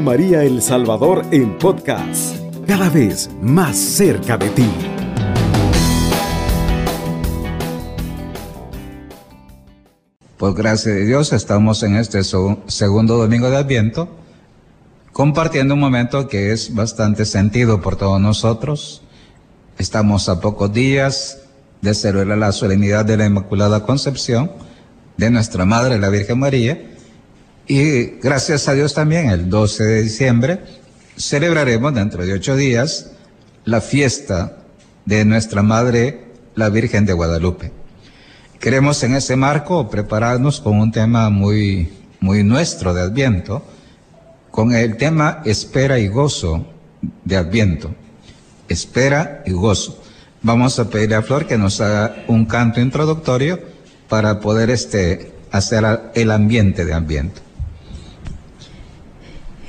María El Salvador en podcast, cada vez más cerca de ti. Pues gracias a Dios estamos en este segundo domingo de Adviento compartiendo un momento que es bastante sentido por todos nosotros. Estamos a pocos días de celebrar la solemnidad de la Inmaculada Concepción de nuestra Madre, la Virgen María. Y gracias a Dios también, el 12 de diciembre, celebraremos dentro de ocho días la fiesta de nuestra Madre, la Virgen de Guadalupe. Queremos en ese marco prepararnos con un tema muy, muy nuestro de Adviento, con el tema espera y gozo de Adviento. Espera y gozo. Vamos a pedirle a Flor que nos haga un canto introductorio para poder este, hacer el ambiente de Adviento.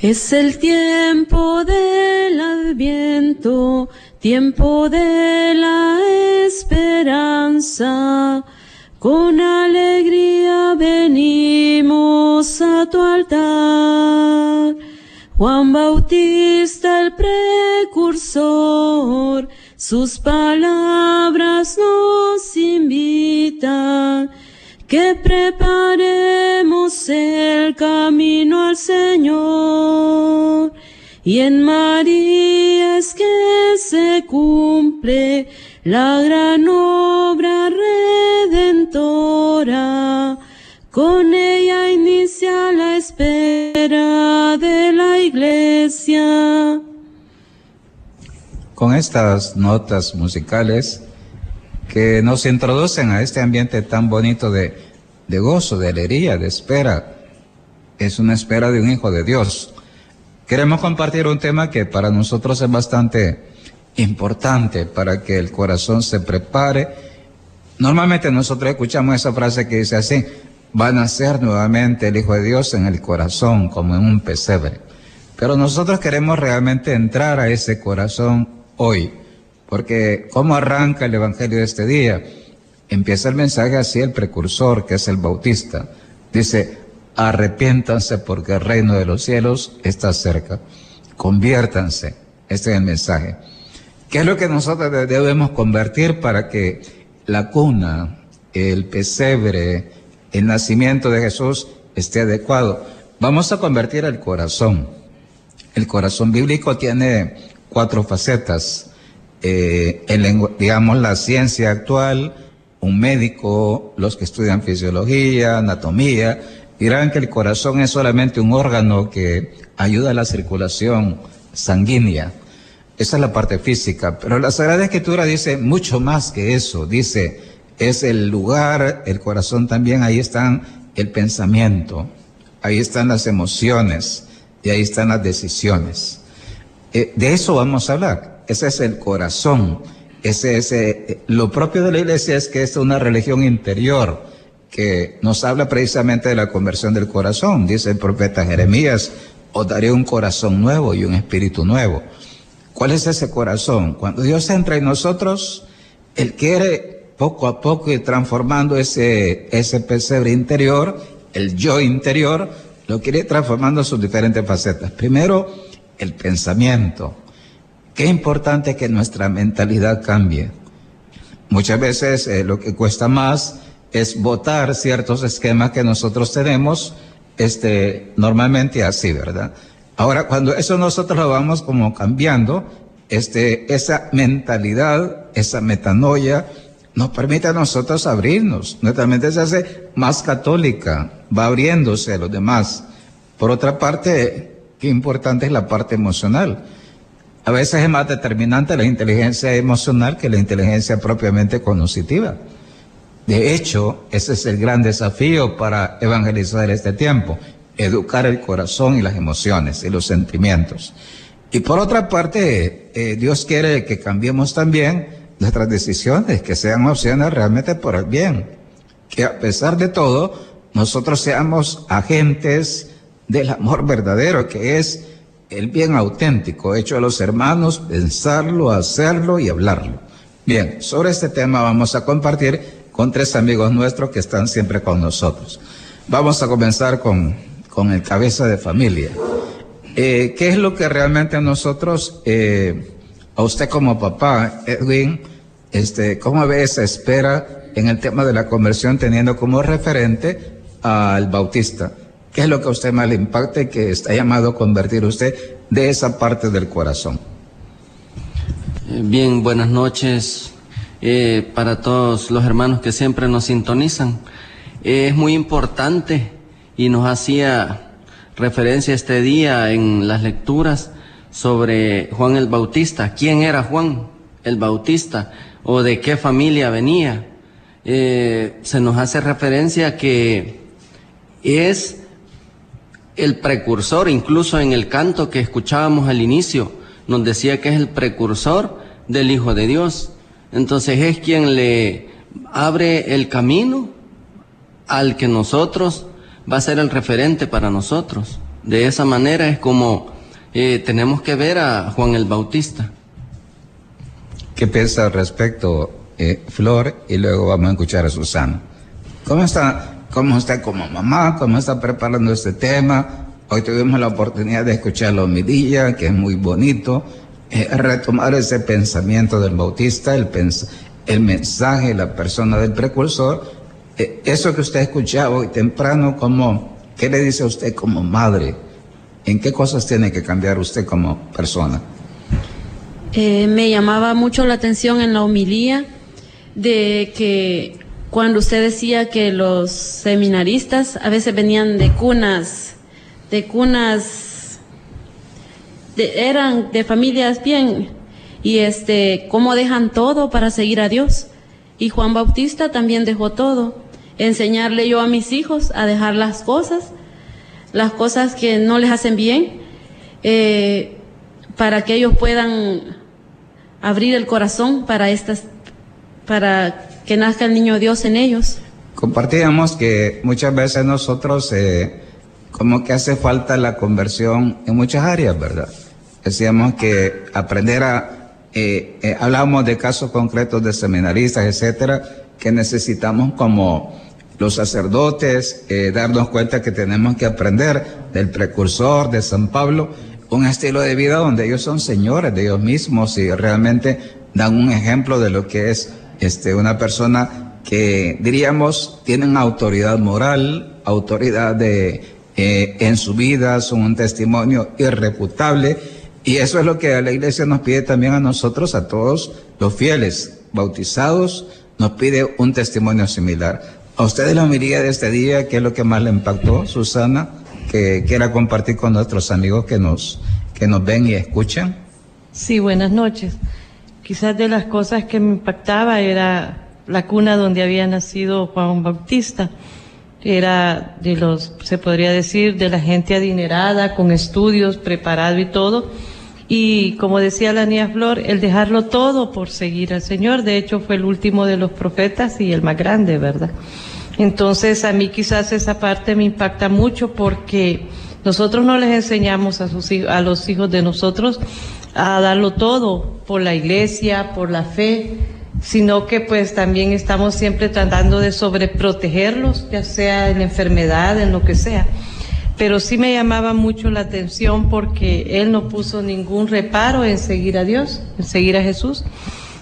Es el tiempo del Adviento, tiempo de la esperanza. Con alegría venimos a tu altar. Juan Bautista el precursor, sus palabras nos invitan que preparemos el camino al Señor. Y en María es que se cumple la gran obra redentora. Con ella inicia la espera de la iglesia. Con estas notas musicales que nos introducen a este ambiente tan bonito de, de gozo, de alegría, de espera, es una espera de un hijo de Dios. Queremos compartir un tema que para nosotros es bastante importante para que el corazón se prepare. Normalmente nosotros escuchamos esa frase que dice así, va a nacer nuevamente el Hijo de Dios en el corazón como en un pesebre. Pero nosotros queremos realmente entrar a ese corazón hoy, porque ¿cómo arranca el Evangelio de este día? Empieza el mensaje así, el precursor, que es el bautista. Dice, arrepiéntanse porque el reino de los cielos está cerca. Conviértanse. Este es el mensaje. ¿Qué es lo que nosotros debemos convertir para que la cuna, el pesebre, el nacimiento de Jesús esté adecuado? Vamos a convertir el corazón. El corazón bíblico tiene cuatro facetas. Eh, digamos, la ciencia actual, un médico, los que estudian fisiología, anatomía, dirán que el corazón es solamente un órgano que ayuda a la circulación sanguínea. Esa es la parte física, pero la Sagrada Escritura dice mucho más que eso. Dice, es el lugar, el corazón también, ahí están el pensamiento, ahí están las emociones y ahí están las decisiones. Eh, de eso vamos a hablar. Ese es el corazón. Ese, ese, lo propio de la iglesia es que es una religión interior que nos habla precisamente de la conversión del corazón. Dice el profeta Jeremías, os daré un corazón nuevo y un espíritu nuevo. ¿Cuál es ese corazón? Cuando Dios entra en nosotros, Él quiere poco a poco ir transformando ese, ese pesebre interior, el yo interior, lo quiere ir transformando en sus diferentes facetas. Primero, el pensamiento. Qué importante que nuestra mentalidad cambie. Muchas veces eh, lo que cuesta más es votar ciertos esquemas que nosotros tenemos, este, normalmente así, ¿verdad? Ahora, cuando eso nosotros lo vamos como cambiando, este, esa mentalidad, esa metanoia, nos permite a nosotros abrirnos. Nuestra mente se hace más católica, va abriéndose a los demás. Por otra parte, qué importante es la parte emocional. A veces es más determinante la inteligencia emocional que la inteligencia propiamente cognitiva. De hecho, ese es el gran desafío para evangelizar este tiempo, educar el corazón y las emociones y los sentimientos. Y por otra parte, eh, Dios quiere que cambiemos también nuestras decisiones, que sean opciones realmente por el bien. Que a pesar de todo, nosotros seamos agentes del amor verdadero, que es el bien auténtico, hecho a los hermanos, pensarlo, hacerlo y hablarlo. Bien, sobre este tema vamos a compartir con tres amigos nuestros que están siempre con nosotros. Vamos a comenzar con con el cabeza de familia. Eh, ¿Qué es lo que realmente nosotros, eh, a usted como papá, Edwin, este, cómo ve esa espera en el tema de la conversión teniendo como referente al bautista? ¿Qué es lo que a usted más le impacta y que está llamado a convertir usted de esa parte del corazón? Eh, bien, buenas noches eh, para todos los hermanos que siempre nos sintonizan. Eh, es muy importante y nos hacía referencia este día en las lecturas sobre Juan el Bautista. ¿Quién era Juan el Bautista? ¿O de qué familia venía? se nos hace referencia que es el precursor, incluso en el canto que escuchábamos al inicio, nos decía que es el precursor del Hijo de Dios. Entonces es quien le abre el camino al que nosotros va a ser el referente para nosotros. De esa manera es como eh, tenemos que ver a Juan el Bautista. ¿Qué piensa al respecto, eh, Flor? Y luego vamos a escuchar a Susana. ¿Cómo está, cómo está como mamá? ¿Cómo está preparando este tema? Hoy tuvimos la oportunidad de escuchar la homilía, que es muy bonito. Eh, retomar ese pensamiento del bautista, el, el mensaje, la persona del precursor, eh, eso que usted escuchaba hoy temprano, como, ¿qué le dice a usted como madre? ¿En qué cosas tiene que cambiar usted como persona? Eh, me llamaba mucho la atención en la homilía de que cuando usted decía que los seminaristas a veces venían de cunas, de cunas eran de familias bien y este cómo dejan todo para seguir a Dios. Y Juan Bautista también dejó todo. Enseñarle yo a mis hijos a dejar las cosas, las cosas que no les hacen bien, eh, para que ellos puedan abrir el corazón para estas, para que nazca el niño Dios en ellos. Compartíamos que muchas veces nosotros eh, como que hace falta la conversión en muchas áreas, ¿verdad? Decíamos que aprender a, eh, eh, hablábamos de casos concretos de seminaristas, etcétera, que necesitamos como los sacerdotes eh, darnos cuenta que tenemos que aprender del precursor de San Pablo, un estilo de vida donde ellos son señores de ellos mismos y realmente dan un ejemplo de lo que es este, una persona que diríamos tienen autoridad moral, autoridad de, en su vida, son un testimonio irrefutable y eso es lo que la iglesia nos pide también a nosotros, a todos los fieles bautizados, nos pide un testimonio similar. A ustedes la miría de este día, ¿qué es lo que más le impactó, Susana? Que quiera compartir con nuestros amigos que nos, que nos ven y escuchan. Sí, buenas noches. Quizás de las cosas que me impactaba era la cuna donde había nacido Juan Bautista era de los, se podría decir, de la gente adinerada, con estudios, preparado y todo, y como decía la niña Flor, el dejarlo todo por seguir al Señor, de hecho fue el último de los profetas y el más grande, ¿verdad? Entonces a mí quizás esa parte me impacta mucho porque nosotros no les enseñamos a, sus, a los hijos de nosotros a darlo todo por la iglesia, por la fe, sino que pues también estamos siempre tratando de sobreprotegerlos, ya sea en enfermedad, en lo que sea pero sí me llamaba mucho la atención porque él no puso ningún reparo en seguir a Dios, en seguir a Jesús.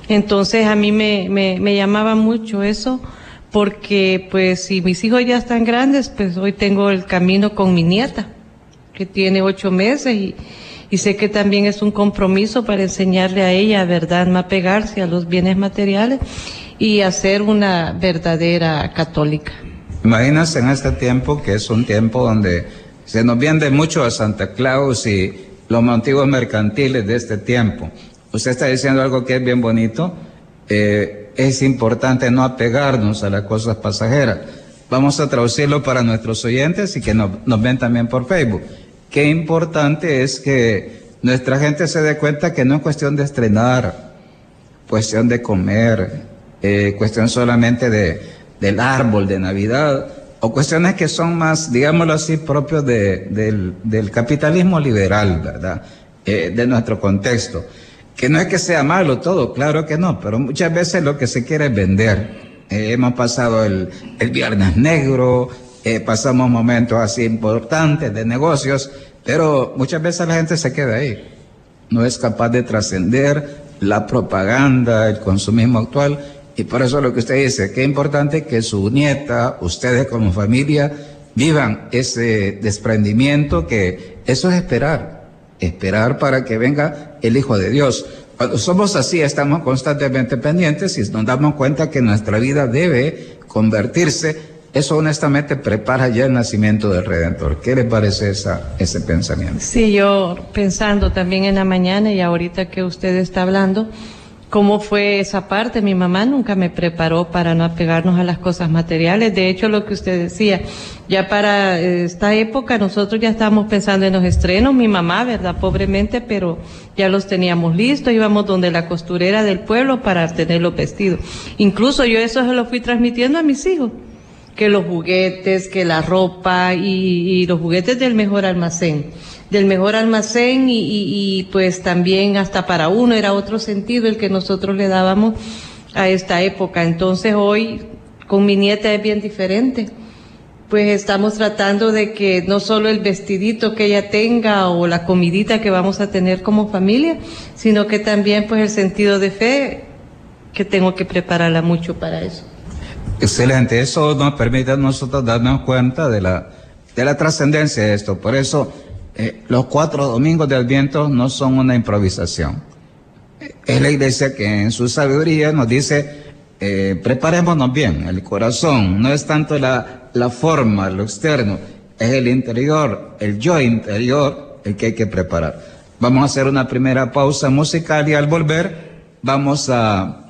Entonces a mí me, me, llamaba mucho eso porque pues si mis hijos ya están grandes, pues hoy tengo el camino con mi nieta, que tiene ocho meses y, y sé que también es un compromiso para enseñarle a ella, ¿verdad?, no apegarse a los bienes materiales y a ser una verdadera católica. Imagínense en este tiempo que es un tiempo donde se nos vende mucho a Santa Claus y los motivos mercantiles de este tiempo. Usted está diciendo algo que es bien bonito. Eh, es importante no apegarnos a las cosas pasajeras. Vamos a traducirlo para nuestros oyentes y que nos, ven también por Facebook. Qué importante es que nuestra gente se dé cuenta que no es cuestión de estrenar, cuestión de comer, eh, cuestión solamente de, del árbol de Navidad, o cuestiones que son más, digámoslo así, propios del, capitalismo liberal, ¿verdad? Eh, de nuestro contexto. Que no es que sea malo todo, claro que no, pero muchas veces lo que se quiere es vender. Eh, hemos pasado el, Viernes Negro, eh, pasamos momentos así importantes de negocios Pero muchas veces la gente se queda ahí. No es capaz de trascender la propaganda, el consumismo actual. Y por eso lo que usted dice, que es importante que su nieta, ustedes como familia, vivan ese desprendimiento, que eso es esperar, esperar para que venga el Hijo de Dios. Cuando somos así, estamos constantemente pendientes y nos damos cuenta que nuestra vida debe convertirse eso honestamente prepara ya el nacimiento del Redentor. ¿Qué le parece esa, ese pensamiento? Sí, yo pensando también en la mañana y ahorita que usted está hablando, cómo fue esa parte. Mi mamá nunca me preparó para no apegarnos a las cosas materiales. De hecho, lo que usted decía, ya para esta época nosotros ya estábamos pensando en los estrenos. Mi mamá, ¿verdad? Pobremente, pero ya los teníamos listos. Íbamos donde la costurera del pueblo para tener los vestidos. Incluso yo eso se lo fui transmitiendo a mis hijos que los juguetes, que la ropa y, los juguetes del mejor almacén. Del mejor almacén y, y, pues también hasta para uno era otro sentido el que nosotros le dábamos a esta época. Entonces hoy con mi nieta es bien diferente. Pues estamos tratando de que no solo el vestidito que ella tenga o la comidita que vamos a tener como familia, sino que también pues el sentido de fe que tengo que prepararla mucho para eso. Excelente, eso nos permite a nosotros darnos cuenta de la, de la trascendencia de esto. Por eso eh, los cuatro domingos de Adviento no son una improvisación. Es la iglesia que en su sabiduría nos dice, eh, preparémonos bien, el corazón, no es tanto la, la forma, lo externo, es el interior, el yo interior, el que hay que preparar. Vamos a hacer una primera pausa musical y al volver vamos a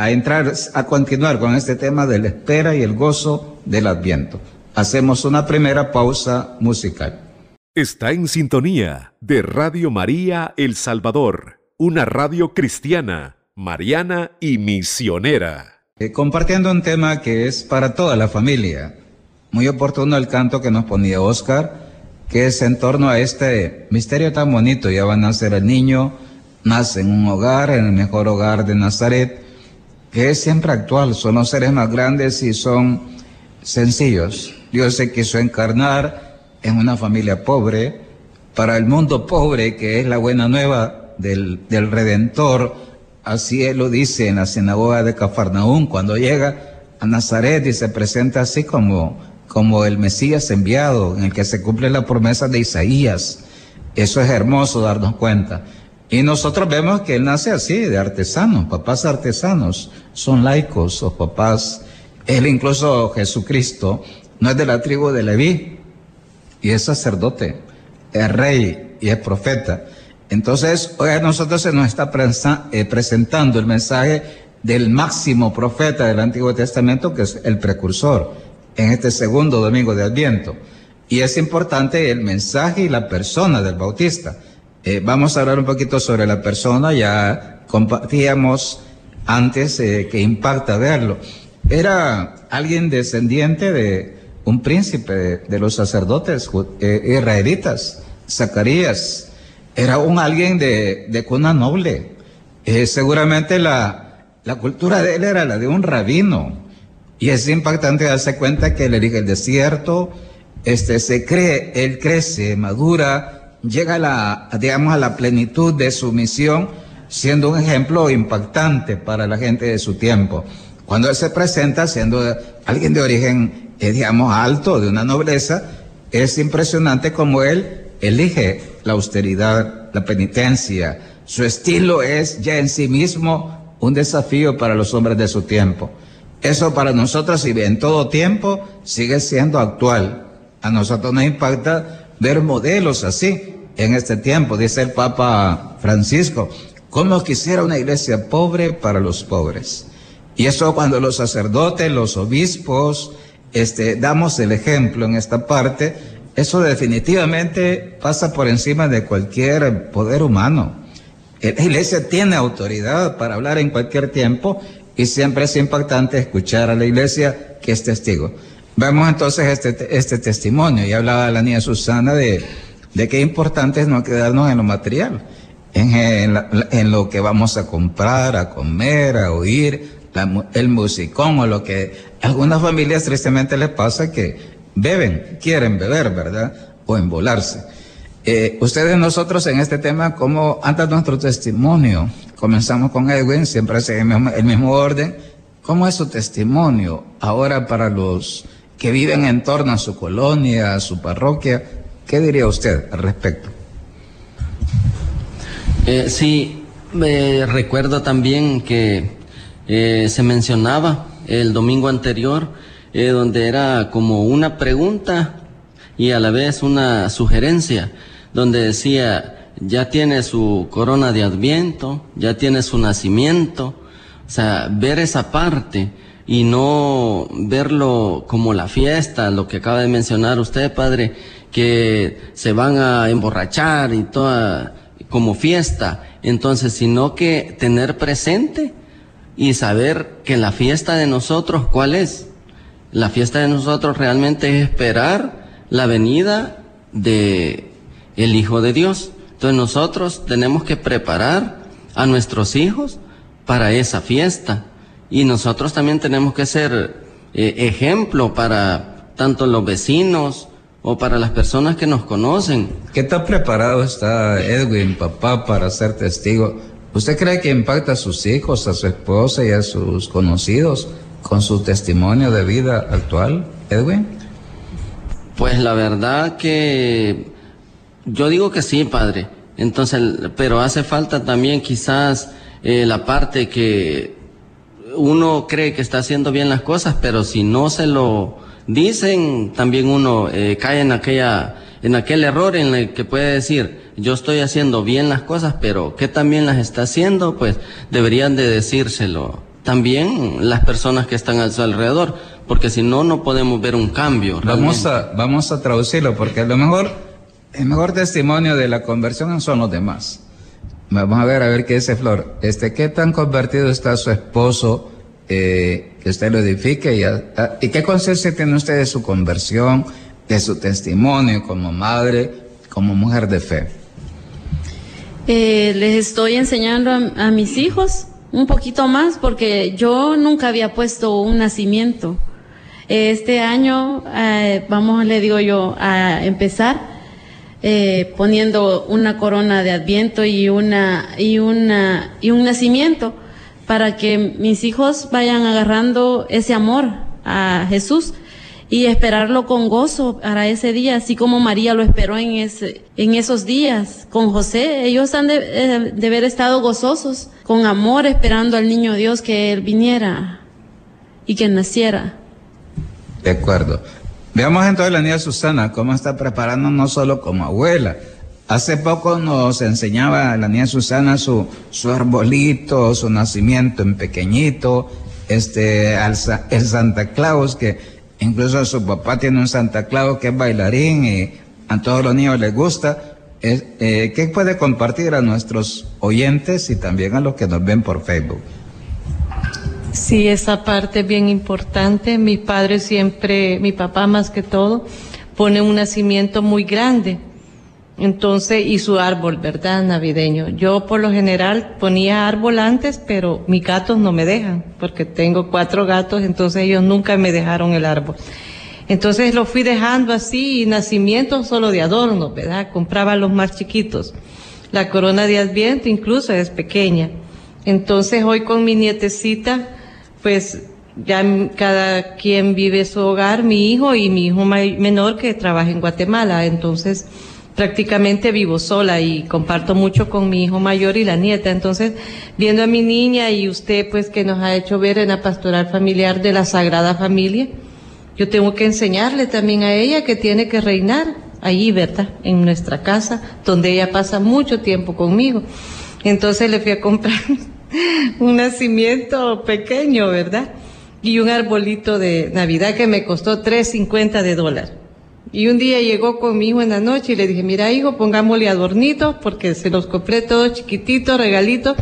a entrar, a continuar con este tema de la espera y el gozo del Adviento. Hacemos una primera pausa musical. Está en sintonía de Radio María El Salvador, una radio cristiana, mariana y misionera. Eh, compartiendo un tema que es para toda la familia. Muy oportuno el canto que nos ponía Oscar, que es en torno a este misterio tan bonito. Ya va a nacer el niño, nace en un hogar, en el mejor hogar de Nazaret que es siempre actual, son los seres más grandes y son sencillos. Dios se quiso encarnar en una familia pobre, para el mundo pobre, que es la buena nueva del, del Redentor, así lo dice en la sinagoga de Cafarnaún, cuando llega a Nazaret y se presenta así como, como el Mesías enviado, en el que se cumple la promesa de Isaías. Eso es hermoso darnos cuenta. Y nosotros vemos que él nace así, de artesanos, papás artesanos, son laicos o papás. Él incluso Jesucristo no es de la tribu de Leví y es sacerdote, es rey y es profeta. Entonces, hoy a nosotros se nos está eh, presentando el mensaje del máximo profeta del Antiguo Testamento, que es el precursor, en este segundo domingo de Adviento. Y es importante el mensaje y la persona del Bautista. Eh, vamos a hablar un poquito sobre la persona, ya compartíamos antes eh, que impacta verlo. Era alguien descendiente de un príncipe de, los sacerdotes eh, israelitas, Zacarías. Era un alguien de, de cuna noble. seguramente la, la cultura de él era la de un rabino. Y es impactante darse cuenta que él elige el desierto, este, se cree, él crece, madura, llega la, digamos, a la plenitud de su misión, siendo un ejemplo impactante para la gente de su tiempo. Cuando él se presenta siendo alguien de origen, eh, digamos, alto, de una nobleza, es impresionante como él elige la austeridad, la penitencia. Su estilo es ya en sí mismo un desafío para los hombres de su tiempo. Eso para nosotros, y en todo tiempo, sigue siendo actual. A nosotros nos impacta ver modelos así en este tiempo, dice el Papa Francisco, como quisiera una iglesia pobre para los pobres. Y eso cuando los sacerdotes, los obispos, este, damos el ejemplo en esta parte, eso definitivamente pasa por encima de cualquier poder humano. La iglesia tiene autoridad para hablar en cualquier tiempo y siempre es impactante escuchar a la iglesia que es testigo. Vemos entonces este, este testimonio. Y hablaba la niña Susana de, de qué importante es no quedarnos en lo material, en, lo que vamos a comprar, a comer, a oír, el musicón o lo que algunas familias tristemente les pasa que beben, quieren beber, ¿verdad? O embolarse. Eh, ustedes nosotros en este tema, ¿cómo anda nuestro testimonio? Comenzamos con Edwin, siempre es el mismo, el mismo orden. ¿Cómo es su testimonio ahora para los que viven en torno a su colonia, a su parroquia? ¿Qué diría usted al respecto? Eh, sí, me recuerdo también que eh, se mencionaba el domingo anterior, eh, donde era como una pregunta y a la vez una sugerencia, donde decía, ya tiene su corona de adviento, ya tiene su nacimiento, o sea, ver esa parte y no verlo como la fiesta, lo que acaba de mencionar usted, padre, que se van a emborrachar y toda como fiesta, entonces, sino que tener presente y saber que la fiesta de nosotros, ¿cuál es? La fiesta de nosotros realmente es esperar la venida de el Hijo de Dios. Entonces nosotros tenemos que preparar a nuestros hijos para esa fiesta. Y nosotros también tenemos que ser eh, ejemplo para tanto los vecinos o para las personas que nos conocen. ¿Qué tan preparado está Edwin, papá, para ser testigo ¿Usted cree que impacta a sus hijos, a su esposa y a sus conocidos con su testimonio de vida actual, Edwin? Pues la verdad que yo digo que sí, padre. Entonces, pero hace falta también quizás eh, la parte que uno cree que está haciendo bien las cosas, pero si no se lo dicen, también uno eh, cae en aquella, en aquel error en el que puede decir, yo estoy haciendo bien las cosas, pero ¿qué también las está haciendo? Pues deberían de decírselo también las personas que están a su alrededor, porque si no, no podemos ver un cambio. Vamos a, vamos a traducirlo, porque a lo mejor el mejor testimonio de la conversión son los demás. Vamos a ver, a ver qué dice Flor. Este, ¿qué tan convertido está su esposo? Eh, que usted lo edifique y, qué conciencia tiene usted de su conversión, de su testimonio como madre, como mujer de fe. Eh, les estoy enseñando a, mis hijos un poquito más porque yo nunca había puesto un nacimiento. Este año eh, vamos, le digo yo, a empezar poniendo una corona de adviento y una y una y un nacimiento para que mis hijos vayan agarrando ese amor a Jesús y esperarlo con gozo para ese día, así como María lo esperó en, ese, en esos días con José. Ellos han de, eh, de haber estado gozosos, con amor, esperando al niño Dios que Él viniera y que naciera. De acuerdo. Veamos entonces la niña Susana, cómo está preparando no solo como abuela. Hace poco nos enseñaba la niña Susana su, su arbolito, su nacimiento en pequeñito, este, el Santa Claus que Incluso su papá tiene un Santa Claus que es bailarín y a todos los niños les gusta. Eh, ¿Qué puede compartir a nuestros oyentes y también a los que nos ven por Facebook? Sí, esa parte es bien importante. Mi padre siempre, mi papá más que todo, pone un nacimiento muy grande entonces, y su árbol, ¿verdad? Navideño. Yo por lo general ponía árbol antes, pero mis gatos no me dejan, porque tengo cuatro gatos, entonces ellos nunca me dejaron el árbol. Entonces lo fui dejando así, y nacimiento solo de adorno, ¿verdad? Compraba los más chiquitos. La corona de Adviento incluso es pequeña. Entonces hoy con mi nietecita, pues ya cada quien vive su hogar, mi hijo y mi hijo menor que trabaja en Guatemala. Entonces, prácticamente vivo sola y comparto mucho con mi hijo mayor y la nieta. Entonces, viendo a mi niña y usted pues que nos ha hecho ver en la pastoral familiar de la Sagrada Familia, yo tengo que enseñarle también a ella que tiene que reinar allí, ¿verdad? En nuestra casa, donde ella pasa mucho tiempo conmigo. Entonces le fui a comprar un nacimiento pequeño, ¿verdad? Y un arbolito de Navidad que me costó 3.50 de dólar. Y un día llegó con mi hijo en la noche y le dije, mira hijo, pongámosle adornitos porque se los compré todos chiquititos, regalitos.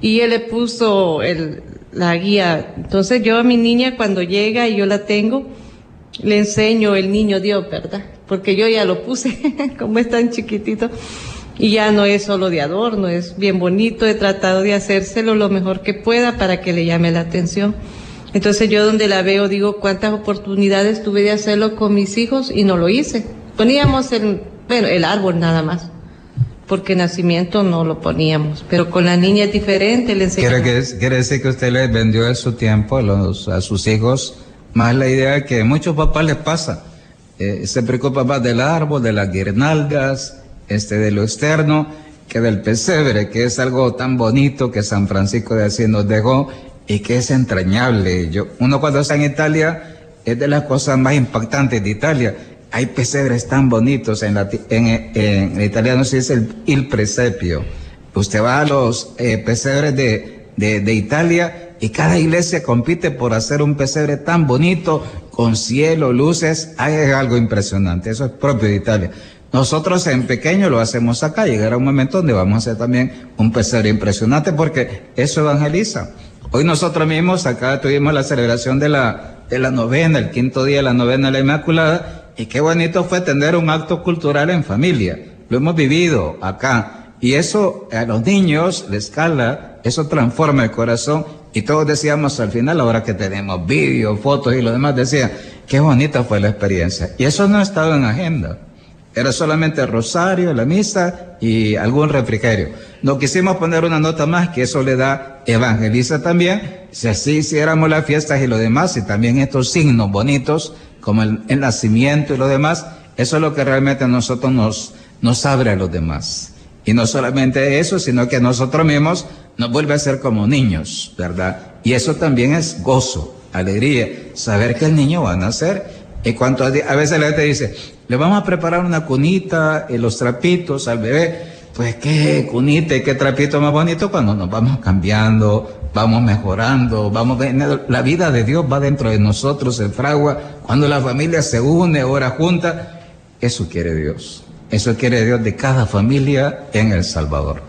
Y él le puso el, la guía. Entonces yo a mi niña cuando llega y yo la tengo, le enseño el niño Dios, ¿verdad? Porque yo ya lo puse, como es tan chiquitito. Y ya no es solo de adorno, es bien bonito. He tratado de hacérselo lo mejor que pueda para que le llame la atención. Entonces yo donde la veo digo cuántas oportunidades tuve de hacerlo con mis hijos y no lo hice. Poníamos el bueno, el árbol nada más, porque nacimiento no lo poníamos, pero con la niña es diferente, le enseñamos. ¿Quiere, decir que usted le vendió a su tiempo a, los, a sus hijos más la idea que a muchos papás les pasa, eh, se preocupa más del árbol, de las guirnaldas, este, de lo externo, que del pesebre, que es algo tan bonito que San Francisco de Asís nos dejó y que es entrañable. Yo, uno cuando está en Italia es de las cosas más impactantes de Italia. Hay pesebres tan bonitos, en, en, italiano se dice el, il presepio. Usted va a los eh, pesebres de, de, de Italia y cada iglesia compite por hacer un pesebre tan bonito, con cielo, luces, hay algo impresionante, eso es propio de Italia. Nosotros en pequeño lo hacemos acá, llegará un momento donde vamos a hacer también un pesebre impresionante porque eso evangeliza. Hoy nosotros mismos acá tuvimos la celebración de la, de la novena, el quinto día de la novena de la Inmaculada, y qué bonito fue tener un acto cultural en familia. Lo hemos vivido acá. Y eso a los niños les cala, eso transforma el corazón. Y todos decíamos al final, ahora que tenemos vídeos, fotos y lo demás, decía, qué bonita fue la experiencia. Y eso no estaba en agenda. Era solamente el rosario, la misa y algún refrigerio. No quisimos poner una nota más que eso le da evangeliza también. Si así hiciéramos las fiestas y lo demás, y también estos signos bonitos, como el, nacimiento y lo demás, eso es lo que realmente a nosotros nos, nos abre a los demás. Y no solamente eso, sino que nosotros mismos nos vuelve a ser como niños, ¿verdad? Y eso también es gozo, alegría, saber que el niño va a nacer. Y cuanto a, veces la gente dice, le vamos a preparar una cunita, y los trapitos al bebé. Pues qué cunita y qué trapito más bonito cuando nos vamos cambiando, vamos mejorando, vamos la vida de Dios va dentro de nosotros, el fragua, cuando la familia se une, ora junta, eso quiere Dios. Eso quiere Dios de cada familia en El Salvador.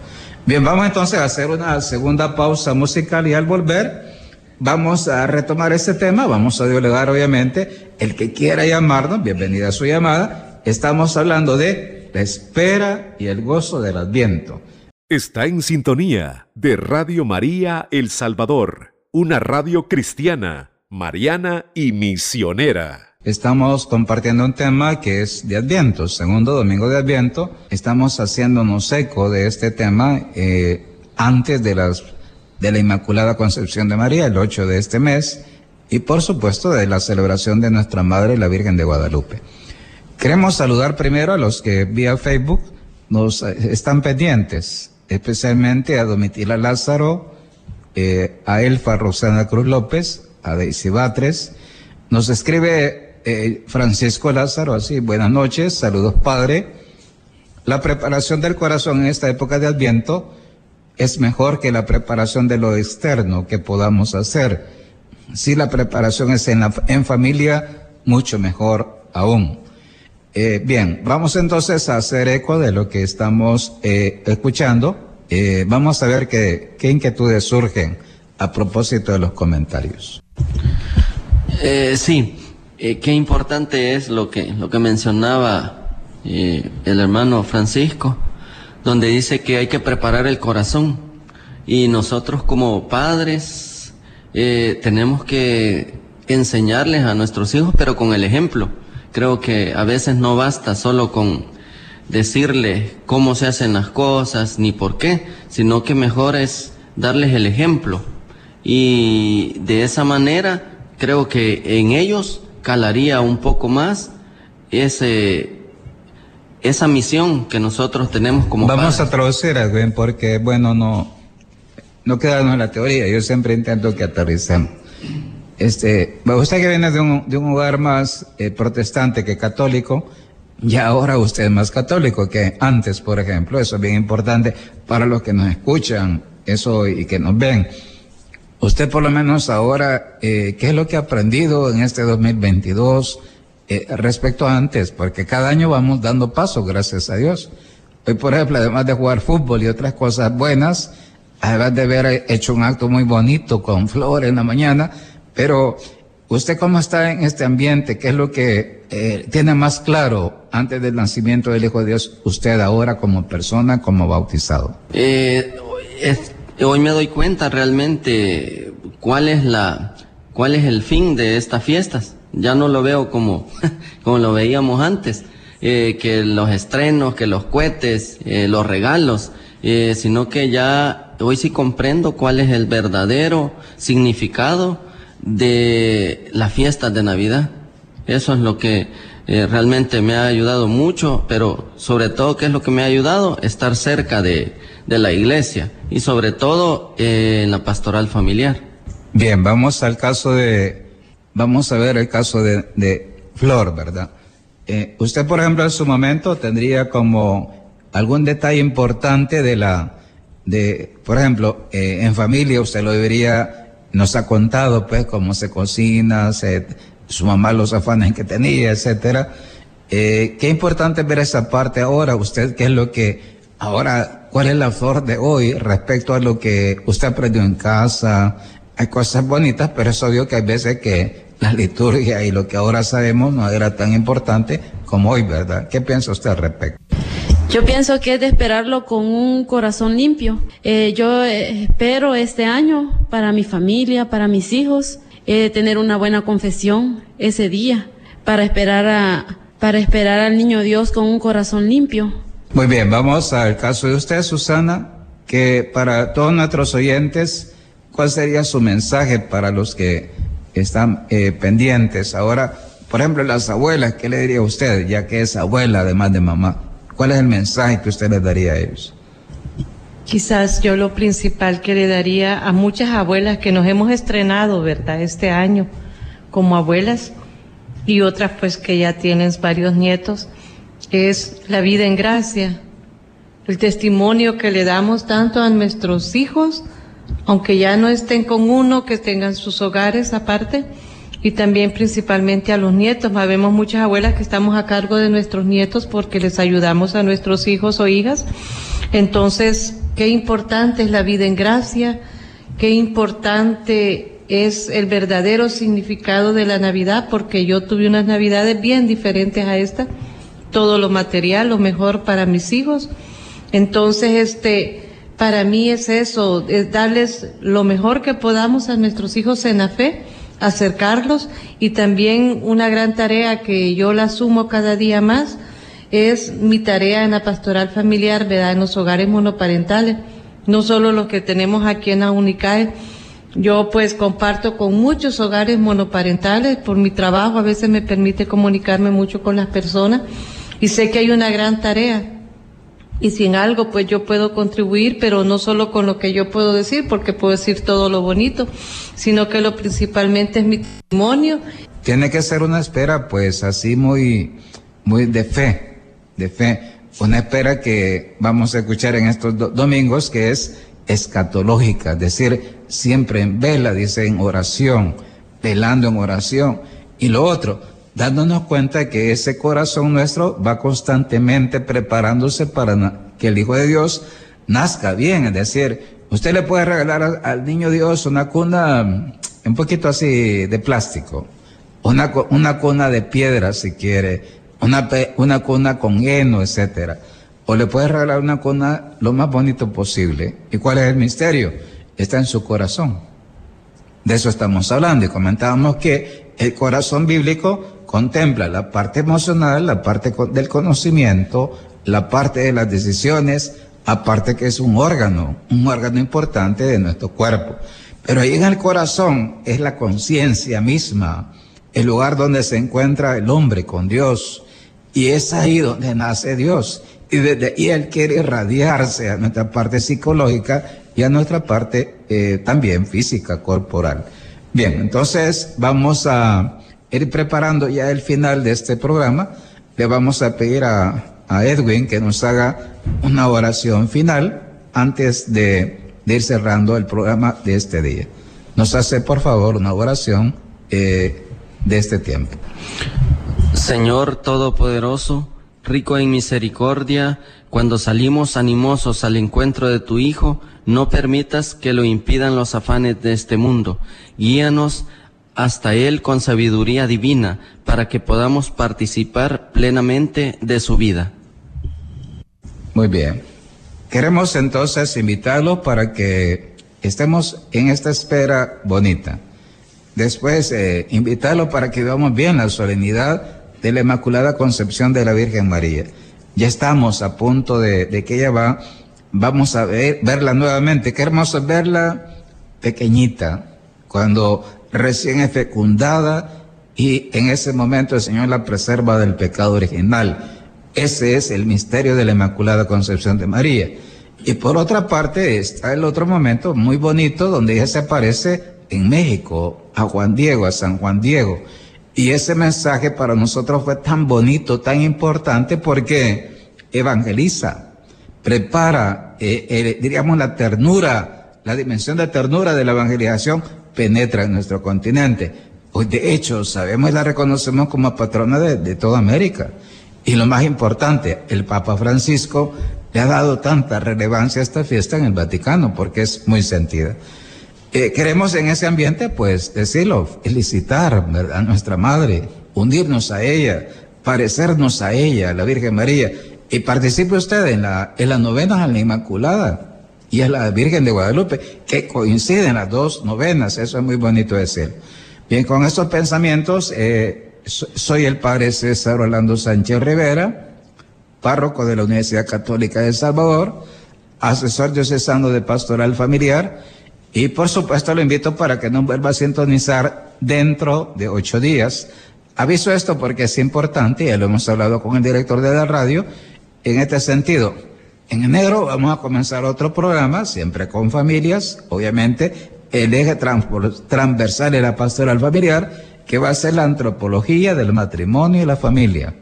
Bien, vamos entonces a hacer una segunda pausa musical y al volver vamos a retomar este tema, vamos a dialogar obviamente. El que quiera llamarnos, bienvenida a su llamada. Estamos hablando de la espera y el gozo del adviento. Está en sintonía de Radio María El Salvador, una radio cristiana, mariana y misionera. Estamos compartiendo un tema que es de Adviento, segundo domingo de Adviento. Estamos haciéndonos eco de este tema eh, antes de, las, de la Inmaculada Concepción de María, el 8 de este mes, y por supuesto de la celebración de nuestra Madre, la Virgen de Guadalupe. Queremos saludar primero a los que vía Facebook nos eh, están pendientes, especialmente a Domitila Lázaro, eh, a Elfa Rosana Cruz López, a Daisy Batres. Nos escribe eh, Francisco Lázaro, así, buenas noches, saludos Padre. La preparación del corazón en esta época de Adviento es mejor que la preparación de lo externo que podamos hacer. Si la preparación es en, la, en familia, mucho mejor aún. Eh, bien, vamos entonces a hacer eco de lo que estamos eh, escuchando. vamos a ver qué, qué inquietudes surgen a propósito de los comentarios. sí, eh, qué importante es lo que, lo que mencionaba eh, el hermano Francisco, donde dice que hay que preparar el corazón. Y nosotros como padres eh, tenemos que enseñarles a nuestros hijos, pero con el ejemplo. Creo que a veces no basta solo con decirles cómo se hacen las cosas ni por qué, sino que mejor es darles el ejemplo. Y de esa manera creo que en ellos calaría un poco más ese, esa misión que nosotros tenemos como Vamos a traducir, Edwin, porque, bueno, no, no quedarnos en la teoría. Yo siempre intento que aterricemos. Este, usted que viene de un, de un hogar más eh, protestante que católico, y ahora usted es más católico que antes, por ejemplo. Eso es bien importante para los que nos escuchan, eso y que nos ven. Usted por lo menos ahora, eh, ¿qué es lo que ha aprendido en este 2022 eh, respecto a antes? Porque cada año vamos dando pasos, gracias a Dios. Hoy, por ejemplo, además de jugar fútbol y otras cosas buenas, además de haber hecho un acto muy bonito con flores en la mañana, pero ¿usted cómo está en este ambiente? ¿Qué es lo que eh, tiene más claro antes del nacimiento del Hijo de Dios usted ahora como persona, como bautizado? Eh, hoy me doy cuenta realmente cuál es la, cuál es el fin de estas fiestas. Ya no lo veo como, como lo veíamos antes. eh, que los estrenos, que los cohetes, los regalos, sino que ya hoy sí comprendo cuál es el verdadero significado de las fiestas de Navidad. Eso es lo que eh, realmente me ha ayudado mucho, pero sobre todo, ¿qué es lo que me ha ayudado? Estar cerca de, de la iglesia y sobre todo eh, en la pastoral familiar. Bien, vamos al caso de, vamos a ver el caso de, de Flor, ¿verdad? Eh, usted, por ejemplo, en su momento tendría como algún detalle importante de la, de, por ejemplo, eh, en familia usted lo debería, nos ha contado pues cómo se cocina, su mamá los afanes que tenía, etcétera. Eh, qué importante ver esa parte ahora, usted qué es lo que, ahora, cuál es la flor de hoy respecto a lo que usted aprendió en casa. Hay cosas bonitas, pero es obvio que hay veces que la liturgia y lo que ahora sabemos no era tan importante como hoy, ¿verdad? ¿Qué piensa usted al respecto? Yo pienso que es de esperarlo con un corazón limpio. Eh, yo eh, espero este año para mi familia, para mis hijos, eh, tener una buena confesión ese día para esperar a para esperar al niño Dios con un corazón limpio. Muy bien, vamos al caso de usted, Susana, que para todos nuestros oyentes, ¿cuál sería su mensaje para los que están eh, pendientes? Ahora, por ejemplo, las abuelas, ¿qué le diría a usted, ya que es abuela además de mamá? ¿Cuál es el mensaje que usted les daría a ellos? Quizás yo lo principal que le daría a muchas abuelas que nos hemos estrenado, ¿verdad? Este año como abuelas y otras pues que ya tienen varios nietos, es la vida en gracia, el testimonio que le damos tanto a nuestros hijos, aunque ya no estén con uno, que tengan sus hogares aparte, y también principalmente a los nietos. Vemos muchas abuelas que estamos a cargo de nuestros nietos porque les ayudamos a nuestros hijos o hijas. Entonces, qué importante es la vida en gracia, qué importante es el verdadero significado de la Navidad, porque yo tuve unas Navidades bien diferentes a esta, todo lo material, lo mejor para mis hijos. Entonces, este, para mí es eso, es darles lo mejor que podamos a nuestros hijos en la fe acercarlos y también una gran tarea que yo la asumo cada día más es mi tarea en la pastoral familiar, ¿verdad? En los hogares monoparentales, no solo los que tenemos aquí en la UNICAE. Yo pues comparto con muchos hogares monoparentales por mi trabajo, a veces me permite comunicarme mucho con las personas y sé que hay una gran tarea y si en algo pues yo puedo contribuir, pero no solo con lo que yo puedo decir, porque puedo decir todo lo bonito, sino que lo principalmente es mi testimonio. Tiene que ser una espera pues así muy, muy de fe, de fe, una espera que vamos a escuchar en estos do domingos que es escatológica, es decir, siempre en vela, dice en oración, velando en oración. Y lo otro, dándonos cuenta que ese corazón nuestro va constantemente preparándose para que el Hijo de Dios nazca bien. Es decir, usted le puede regalar al niño Dios una cuna un poquito así de plástico, una, una cuna de piedra si quiere, una, una cuna con heno, etcétera. O le puede regalar una cuna lo más bonito posible. ¿Y cuál es el misterio? Está en su corazón. De eso estamos hablando y comentábamos que el corazón bíblico contempla la parte emocional, la parte del conocimiento, la parte de las decisiones, aparte que es un órgano, un órgano importante de nuestro cuerpo. Pero ahí en el corazón es la conciencia misma, el lugar donde se encuentra el hombre con Dios. Y es ahí donde nace Dios. Y desde ahí Él quiere irradiarse a nuestra parte psicológica y a nuestra parte eh, también física, corporal. Bien, entonces vamos a ir preparando ya el final de este programa, le vamos a pedir a, a Edwin que nos haga una oración final antes de, ir cerrando el programa de este día. Nos hace, por favor, una oración eh, de este tiempo. Señor Todopoderoso, rico en misericordia, cuando salimos animosos al encuentro de tu Hijo, no permitas que lo impidan los afanes de este mundo. Guíanos hasta Él con sabiduría divina para que podamos participar plenamente de su vida. Muy bien. Queremos entonces invitarlo para que estemos en esta espera bonita. Después, eh, invitarlo para que veamos bien la solemnidad de la Inmaculada Concepción de la Virgen María. Ya estamos a punto de, que ella va, vamos a ver, verla nuevamente. Qué hermoso verla pequeñita, cuando recién es fecundada y en ese momento el Señor la preserva del pecado original. Ese es el misterio de la Inmaculada Concepción de María. Y por otra parte está el otro momento muy bonito donde ella se aparece en México, a Juan Diego, a San Juan Diego. Y ese mensaje para nosotros fue tan bonito, tan importante porque evangeliza, prepara, eh, eh, diríamos, la ternura, la dimensión de ternura de la evangelización penetra en nuestro continente. Hoy, de hecho, sabemos y la reconocemos como patrona de, de toda América. Y lo más importante, el Papa Francisco le ha dado tanta relevancia a esta fiesta en el Vaticano porque es muy sentida. Eh, queremos en ese ambiente, pues, decirlo, felicitar a nuestra Madre, unirnos a ella, parecernos a ella, la Virgen María. Y participe usted en la, en la novena a la Inmaculada y a la Virgen de Guadalupe, que coinciden las dos novenas, eso es muy bonito decir. Bien, con estos pensamientos, eh, soy el Padre César Orlando Sánchez Rivera, párroco de la Universidad Católica de El Salvador, asesor diocesano de pastoral familiar, y por supuesto lo invito para que nos vuelva a sintonizar dentro de ocho días. Aviso esto porque es importante, ya lo hemos hablado con el director de la radio, en este sentido. En enero vamos a comenzar otro programa, siempre con familias, obviamente, el eje transversal de la pastoral familiar, que va a ser la antropología del matrimonio y la familia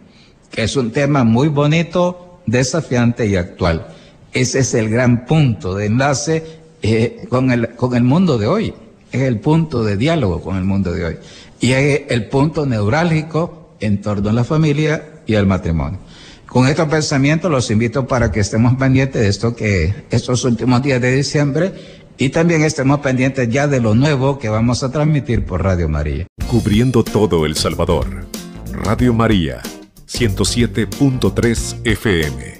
que es un tema muy bonito, desafiante y actual. Ese es el gran punto de enlace eh, con, el, con el mundo de hoy, es el punto de diálogo con el mundo de hoy y es el punto neurálgico en torno a la familia y al matrimonio. Con estos pensamientos los invito para que estemos pendientes de esto que estos últimos días de diciembre y también estemos pendientes ya de lo nuevo que vamos a transmitir por Radio María. Cubriendo todo El Salvador. Radio María 107.3 FM.